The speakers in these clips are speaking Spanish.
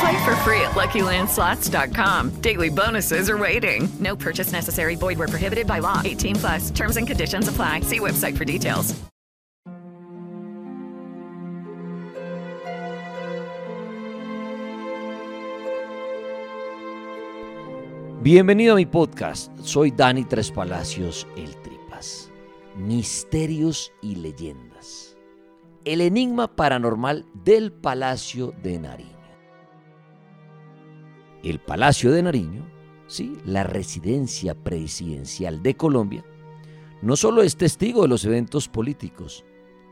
Play for free at LuckyLandSlots.com. Daily bonuses are waiting. No purchase necessary. Void where prohibited by law. 18 plus. Terms and conditions apply. See website for details. Bienvenido a mi podcast. Soy Dani Tres Palacios, el Tripas. Misterios y leyendas. El enigma paranormal del Palacio de Nariño. El Palacio de Nariño, sí, la residencia presidencial de Colombia, no solo es testigo de los eventos políticos,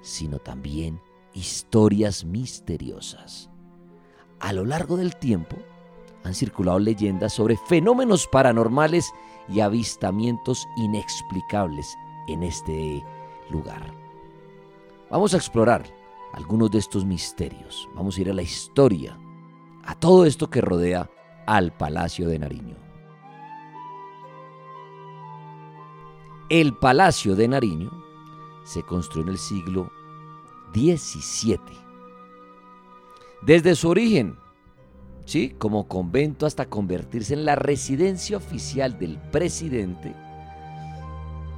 sino también historias misteriosas. A lo largo del tiempo, han circulado leyendas sobre fenómenos paranormales y avistamientos inexplicables en este lugar. Vamos a explorar algunos de estos misterios. Vamos a ir a la historia, a todo esto que rodea al Palacio de Nariño. El Palacio de Nariño se construyó en el siglo XVII. Desde su origen, ¿sí? como convento hasta convertirse en la residencia oficial del presidente,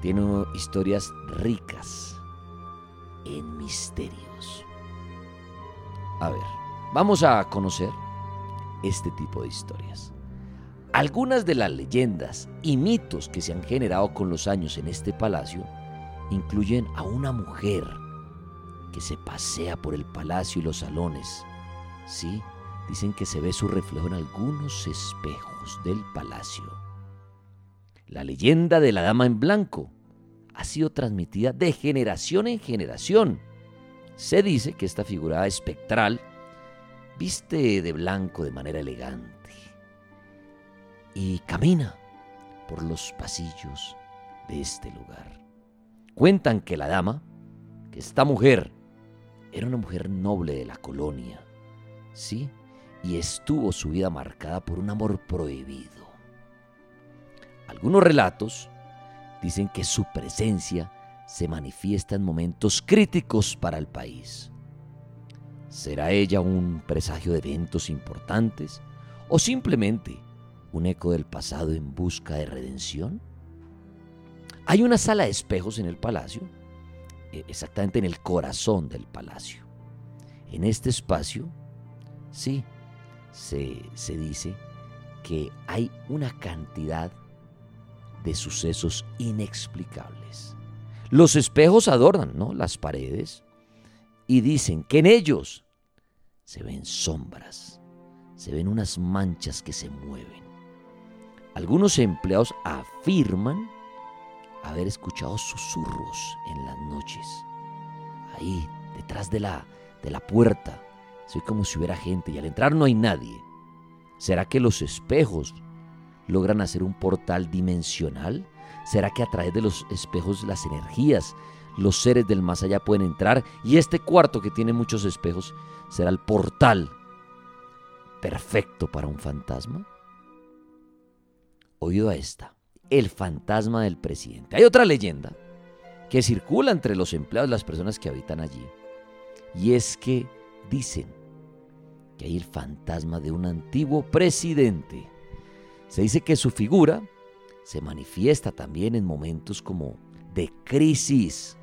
tiene historias ricas en misterios. A ver, vamos a conocer este tipo de historias. Algunas de las leyendas y mitos que se han generado con los años en este palacio incluyen a una mujer que se pasea por el palacio y los salones. Sí, dicen que se ve su reflejo en algunos espejos del palacio. La leyenda de la dama en blanco ha sido transmitida de generación en generación. Se dice que esta figura espectral viste de blanco de manera elegante y camina por los pasillos de este lugar. Cuentan que la dama, que esta mujer, era una mujer noble de la colonia, ¿sí? Y estuvo su vida marcada por un amor prohibido. Algunos relatos dicen que su presencia se manifiesta en momentos críticos para el país. ¿Será ella un presagio de eventos importantes o simplemente un eco del pasado en busca de redención? Hay una sala de espejos en el palacio, eh, exactamente en el corazón del palacio. En este espacio, sí, se, se dice que hay una cantidad de sucesos inexplicables. Los espejos adornan ¿no? las paredes y dicen que en ellos se ven sombras, se ven unas manchas que se mueven. Algunos empleados afirman haber escuchado susurros en las noches. Ahí, detrás de la, de la puerta, se como si hubiera gente y al entrar no hay nadie. ¿Será que los espejos logran hacer un portal dimensional? ¿Será que a través de los espejos las energías, los seres del más allá pueden entrar y este cuarto que tiene muchos espejos será el portal perfecto para un fantasma? Oído a esta, el fantasma del presidente. Hay otra leyenda que circula entre los empleados y las personas que habitan allí. Y es que dicen que hay el fantasma de un antiguo presidente. Se dice que su figura se manifiesta también en momentos como de crisis.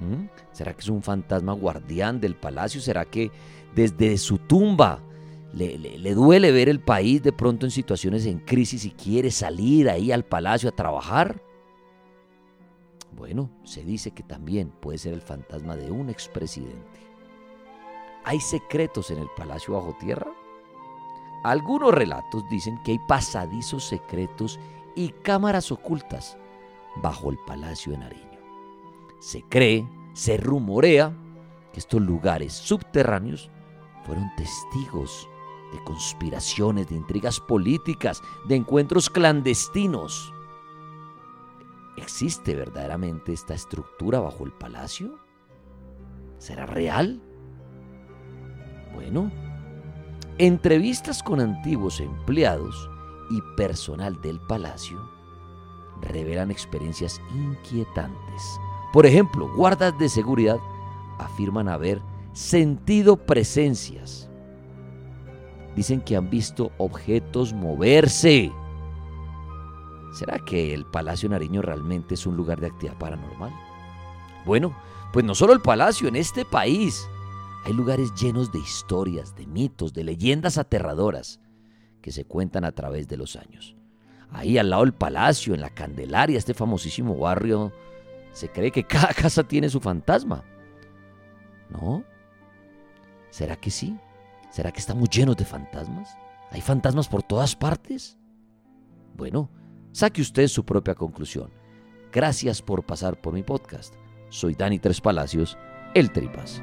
¿Mm? ¿Será que es un fantasma guardián del palacio? ¿Será que desde su tumba le, le, duele ver el país de pronto en situaciones en crisis y quiere salir ahí al palacio a trabajar? Bueno, se dice que también puede ser el fantasma de un expresidente. ¿Hay secretos en el Palacio Bajo Tierra? Algunos relatos dicen que hay pasadizos secretos y cámaras ocultas bajo el Palacio de Nariño. Se cree, se rumorea que estos lugares subterráneos fueron testigos de conspiraciones, de intrigas políticas, de encuentros clandestinos. ¿Existe verdaderamente esta estructura bajo el palacio? ¿Será real? Bueno, entrevistas con antiguos empleados y personal del palacio revelan experiencias inquietantes. Por ejemplo, guardas de seguridad afirman haber sentido presencias. Dicen que han visto objetos moverse. ¿Será que el Palacio Nariño realmente es un lugar de actividad paranormal? Bueno, pues no solo el palacio, en este país hay lugares llenos de historias, de mitos, de leyendas aterradoras que se cuentan a través de los años. Ahí al lado del palacio, en la Candelaria, este famosísimo barrio, se cree que cada casa tiene su fantasma. ¿No? ¿Será que sí? ¿Será que estamos llenos de fantasmas? ¿Hay fantasmas por todas partes? Bueno, saque usted su propia conclusión. Gracias por pasar por mi podcast. Soy Dani Tres Palacios, el Tripas.